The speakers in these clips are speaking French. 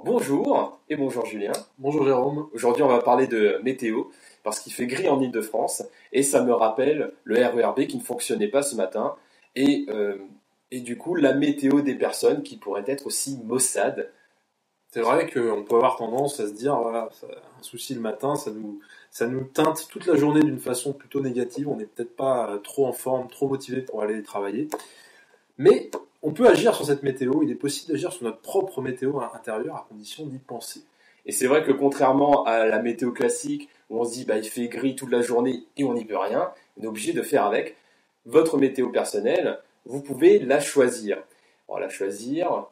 Alors bonjour et bonjour Julien. Bonjour Jérôme. Aujourd'hui on va parler de météo parce qu'il fait gris en Ile-de-France et ça me rappelle le RERB qui ne fonctionnait pas ce matin et, euh, et du coup la météo des personnes qui pourraient être aussi maussades. C'est vrai qu'on peut avoir tendance à se dire, voilà, ça- un souci le matin, ça nous, ça nous teinte toute la journée d'une façon plutôt négative. On n'est peut-être pas trop en forme, trop motivé pour aller travailler. Mais on peut agir sur cette météo. Il est possible d'agir sur notre propre météo intérieure à condition d'y penser. Et c'est vrai que contrairement à la météo classique où on se dit bah, il fait gris toute la journée et on n'y peut rien, on est obligé de faire avec. Votre météo personnelle, vous pouvez la choisir. On la choisir.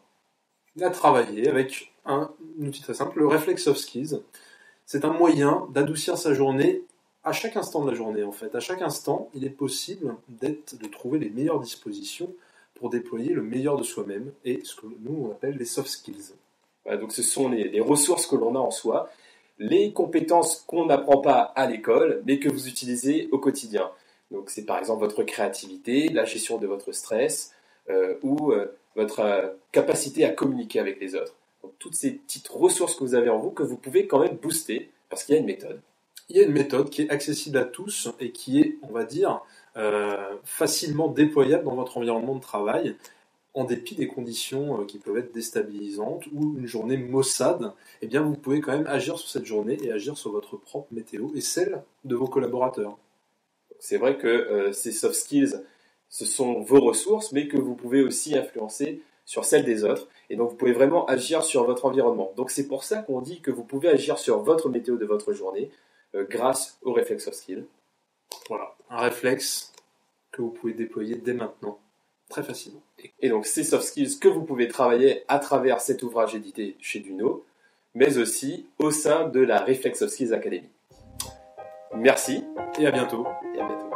à travailler avec un outil très simple, le Reflex Soft Skills. C'est un moyen d'adoucir sa journée à chaque instant de la journée en fait. À chaque instant, il est possible d'être, de trouver les meilleures dispositions pour déployer le meilleur de soi-même et ce que nous on appelle les soft skills. Voilà, donc ce sont les, les ressources que l'on a en soi, les compétences qu'on n'apprend pas à l'école, mais que vous utilisez au quotidien. Donc c'est par exemple votre créativité, la gestion de votre stress euh, ou euh, votre euh, capacité à communiquer avec les autres. Donc toutes ces petites ressources que vous avez en vous que vous pouvez quand même booster parce qu'il y a une méthode. Il y a une méthode qui est accessible à tous et qui est, on va dire, facilement déployable dans votre environnement de travail en dépit des conditions euh, qui peuvent être déstabilisantes ou une journée maussade, eh bien vous pouvez quand même agir sur cette journée et agir sur votre propre météo et celle de vos collaborateurs. C'est vrai que euh, ces soft skills, ce sont vos ressources, mais que vous pouvez aussi influencer sur celles des autres. Et donc vous pouvez vraiment agir sur votre environnement. Donc c'est pour ça qu'on dit que vous pouvez agir sur votre météo de votre journée euh, grâce au réflexe soft skill. Voilà, un réflexe que vous pouvez déployer dès maintenant, très facilement. Et donc ces soft skills que vous pouvez travailler à travers cet ouvrage édité chez Duno, mais aussi au sein de la Reflex Soft Skills Academy. Merci Et à bientôt. et à bientôt.